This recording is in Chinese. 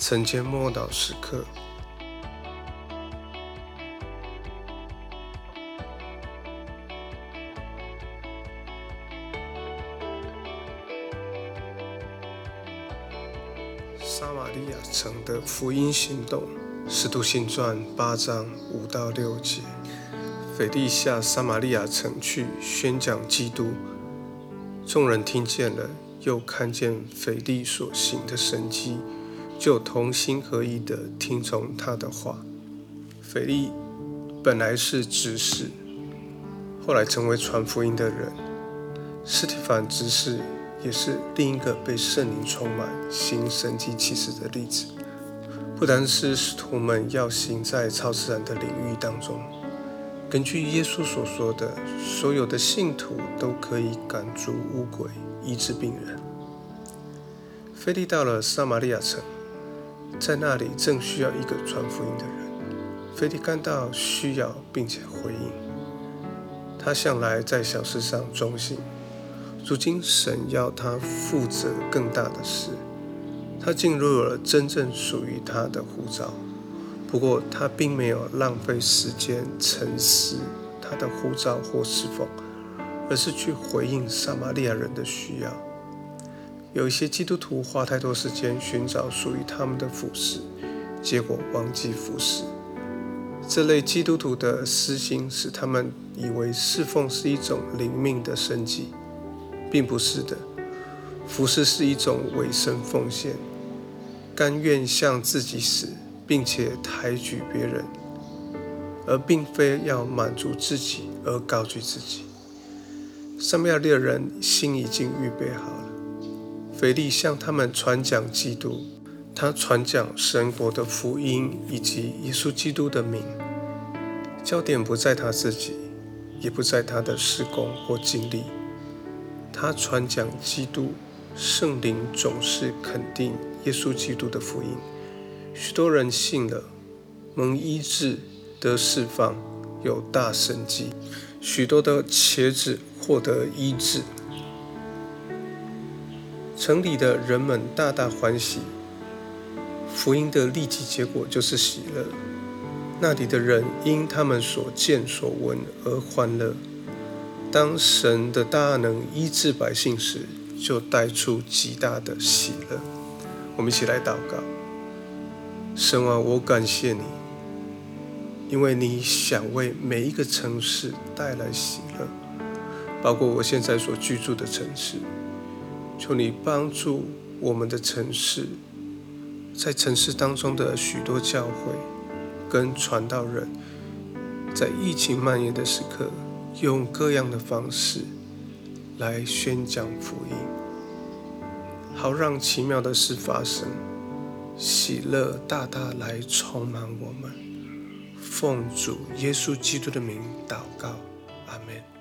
晨间默祷时刻，撒玛利亚城的福音行动，使徒行传八章五到六节。腓利下撒玛利亚城去宣讲基督，众人听见了，又看见腓利所行的神迹，就同心合意的听从他的话。腓力本来是执事，后来成为传福音的人。斯提凡执事也是另一个被圣灵充满、行神迹奇事的例子。不单是使徒们要行在超自然的领域当中。根据耶稣所说的，所有的信徒都可以赶逐污鬼、医治病人。菲利到了撒玛利亚城，在那里正需要一个传福音的人。菲利感到需要，并且回应。他向来在小事上忠心，如今神要他负责更大的事，他进入了真正属于他的护照。不过，他并没有浪费时间沉思他的护照或侍奉，而是去回应撒玛利亚人的需要。有一些基督徒花太多时间寻找属于他们的服饰，结果忘记服饰。这类基督徒的私心使他们以为侍奉是一种灵命的生计，并不是的。服饰是一种委身奉献，甘愿向自己死。并且抬举别人，而并非要满足自己而高举自己。撒玛利亚人心已经预备好。腓力向他们传讲基督，他传讲神国的福音以及耶稣基督的名。焦点不在他自己，也不在他的施工或经历。他传讲基督，圣灵总是肯定耶稣基督的福音。许多人信了，蒙医治得释放，有大神迹，许多的茄子获得医治，城里的人们大大欢喜。福音的立即结果就是喜乐，那里的人因他们所见所闻而欢乐。当神的大能医治百姓时，就带出极大的喜乐。我们一起来祷告。神啊，我感谢你，因为你想为每一个城市带来喜乐，包括我现在所居住的城市。求你帮助我们的城市，在城市当中的许多教会跟传道人，在疫情蔓延的时刻，用各样的方式来宣讲福音，好让奇妙的事发生。喜乐大大来充满我们，奉主耶稣基督的名祷告，阿门。